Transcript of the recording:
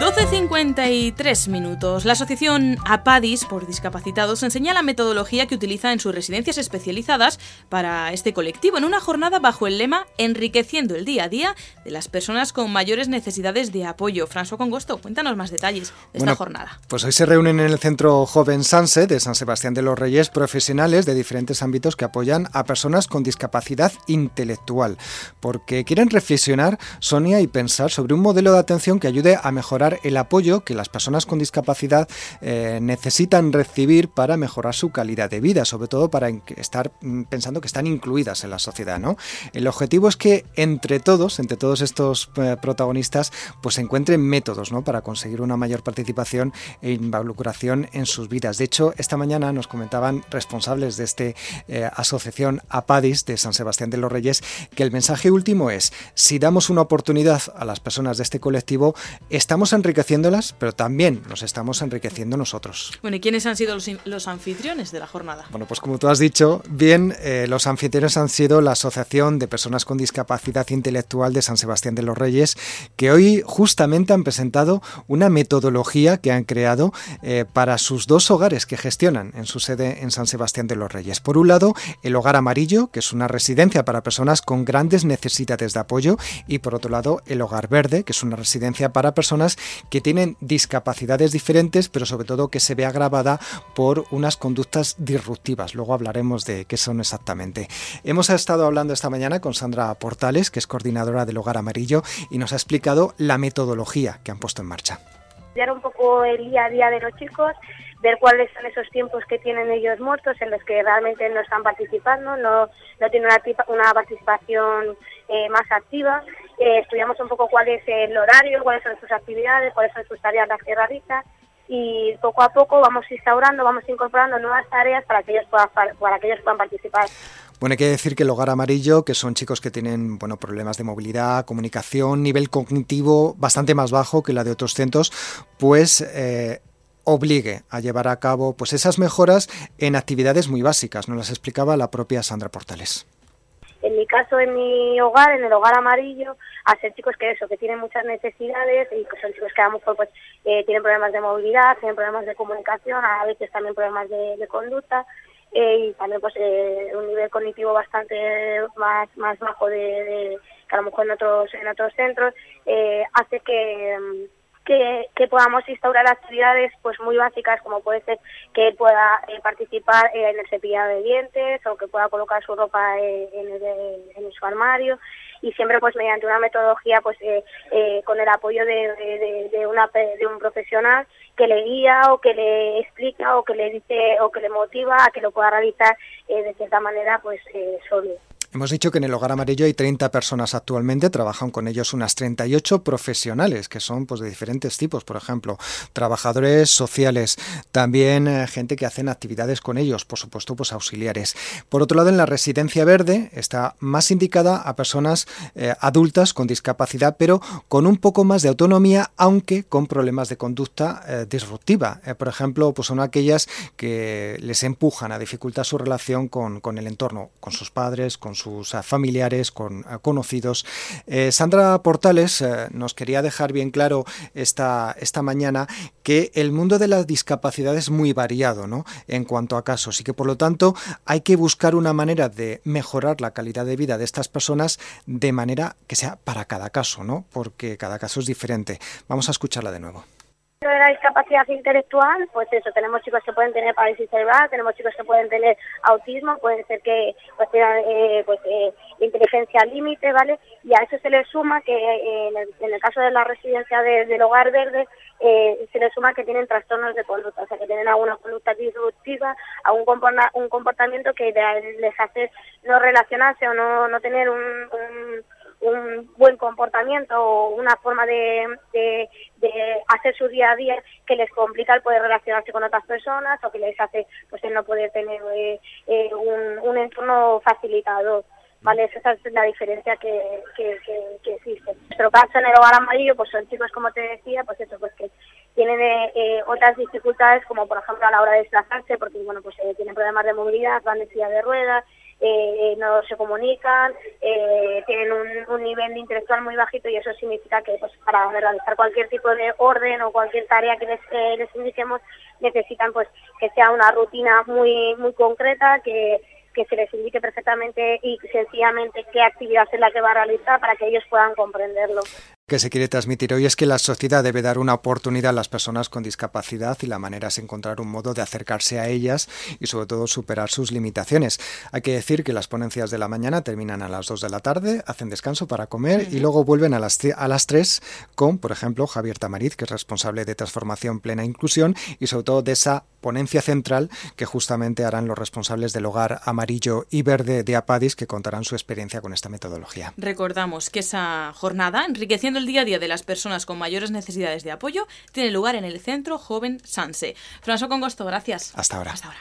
12.53 minutos. La asociación APADIS por discapacitados enseña la metodología que utiliza en sus residencias especializadas para este colectivo en una jornada bajo el lema Enriqueciendo el día a día de las personas con mayores necesidades de apoyo. François Congosto, cuéntanos más detalles de esta jornada. Pues hoy se reúnen en el Centro Joven Sanse de San Sebastián de los Reyes profesionales de diferentes ámbitos que apoyan a personas con discapacidad intelectual, porque quieren reflexionar, Sonia, y pensar sobre un modelo de atención que ayude a mejorar el apoyo que las personas con discapacidad eh, necesitan recibir para mejorar su calidad de vida, sobre todo para estar mm, pensando que están incluidas en la sociedad. El objetivo es que entre todos, entre todos estos eh, protagonistas, pues se encuentren métodos para conseguir una mayor participación e involucración en sus vidas. De hecho, esta mañana nos comentaban responsables de esta eh, asociación APADIS de San Sebastián de los Reyes que el mensaje último es, si damos una oportunidad a las personas de este colectivo, estamos en enriqueciéndolas, pero también nos estamos enriqueciendo nosotros. Bueno, ¿y quiénes han sido los, anfitriones de la jornada? Bueno, pues como tú has dicho, bien, eh, los anfitriones han sido la Asociación de Personas con Discapacidad Intelectual de San Sebastián de los Reyes, que hoy justamente han presentado una metodología que han creado eh, para sus dos hogares que gestionan en su sede en San Sebastián de los Reyes. Por un lado, el Hogar Amarillo, que es una residencia para personas con grandes necesidades de apoyo, y por otro lado, el Hogar Verde, que es una residencia para personas que tienen discapacidades diferentes, pero sobre todo que se ve agravada por unas conductas disruptivas. Luego hablaremos de qué son exactamente. Hemos estado hablando esta mañana con Sandra Portales, que es coordinadora del Hogar Amarillo, y nos ha explicado la metodología que han puesto en marcha. Estudiar un poco el día a día de los chicos, ver cuáles son esos tiempos que tienen ellos muertos en los que realmente no están participando, no, no tienen una, una participación eh, más activa eh, estudiamos un poco cuál es el horario, cuáles son sus actividades, cuáles son sus tareas las que realiza y poco a poco vamos instaurando, vamos incorporando nuevas tareas para que ellos puedan, para que ellos puedan participar. Bueno, hay que decir que el hogar amarillo, que son chicos que tienen bueno, problemas de movilidad, comunicación, nivel cognitivo bastante más bajo que la de otros centros, pues eh, obligue a llevar a cabo pues esas mejoras en actividades muy básicas. Nos las explicaba la propia Sandra Portales. En mi caso, en mi hogar, en el hogar amarillo, a ser chicos que eso, que tienen muchas necesidades y que son chicos que a lo mejor pues, eh, tienen problemas de movilidad, tienen problemas de comunicación, a veces también problemas de, conducta eh, y también pues eh, un nivel cognitivo bastante más, más bajo de, que a lo mejor en otros, en otros centros, hace que que, podamos instaurar actividades pues muy básicas como puede ser que él pueda eh, participar en el cepillado de dientes o que pueda colocar su ropa eh, en, su armario y siempre pues mediante una metodología pues eh, con el apoyo de, de, una, de un profesional que le guía o que le explica o que le dice o que le motiva a que lo pueda realizar de cierta manera pues solo. Hemos dicho que en el Hogar Amarillo hay 30 personas actualmente, trabajan con ellos unas 38 profesionales, que son pues, de diferentes tipos, por ejemplo, trabajadores sociales, también eh, gente que hacen actividades con ellos, por supuesto, pues auxiliares. Por otro lado, en la residencia verde está más indicada a personas eh, adultas con discapacidad, pero con un poco más de autonomía, aunque con problemas de conducta eh, disruptiva. por ejemplo, pues son aquellas que les empujan a dificultar su relación con, con el entorno, con sus padres, con sus eh, familiares, con eh, conocidos. Eh, Sandra Portales nos quería dejar bien claro esta, esta mañana que el mundo de la discapacidad es muy variado ¿no? en cuanto a casos y que por lo tanto hay que buscar una manera de mejorar la calidad de vida de estas personas de manera que sea para cada caso, ¿no? porque cada caso es diferente. Vamos a escucharla de nuevo. De la discapacidad intelectual, pues eso, tenemos chicos que pueden tener parálisis cerebral, tenemos chicos que pueden tener autismo, puede ser que pues tengan eh, pues, eh, inteligencia límite, ¿vale? Y a eso se le suma que eh, en, el, caso de la residencia del hogar verde, se le suma que tienen trastornos de conducta, o sea, que tienen alguna conducta disruptiva, algún un comportamiento que les hace no relacionarse o no, no tener un un buen comportamiento o una forma de, de, hacer su día a día que les complica el poder relacionarse con otras personas o que les hace pues el no poder tener eh, eh, un, un entorno facilitado. ¿vale? Esa es la diferencia que, que, que, existe. En nuestro caso, en el hogar amarillo, pues son chicos, como te decía, pues eso, pues que tienen eh, otras dificultades, como por ejemplo a la hora de desplazarse, porque, bueno, pues tienen problemas de movilidad, van de silla de ruedas, eh, no se comunican, eh, tienen un, nivel intelectual muy bajito y eso significa que pues para realizar cualquier tipo de orden o cualquier tarea que les, eh, les indiquemos necesitan pues que sea una rutina muy muy concreta que que se les indique perfectamente y sencillamente qué actividad es la que va a realizar para que ellos puedan comprenderlo que se quiere transmitir hoy es que la sociedad debe dar una oportunidad a las personas con discapacidad y la manera es encontrar un modo de acercarse a ellas y sobre todo superar sus limitaciones. Hay que decir que las ponencias de la mañana terminan a las 2 de la tarde, hacen descanso para comer y luego vuelven a las, a las 3 con, por ejemplo, Javier Tamariz, que es responsable de transformación plena inclusión y sobre todo de esa ponencia central que justamente harán los responsables del hogar amarillo y verde de Apadis que contarán su experiencia con esta metodología. Recordamos que esa jornada, enriqueciendo el día a día de las personas con mayores necesidades de apoyo tiene lugar en el Centro Joven Sanse. François Congosto, gracias. Hasta ahora. Hasta ahora.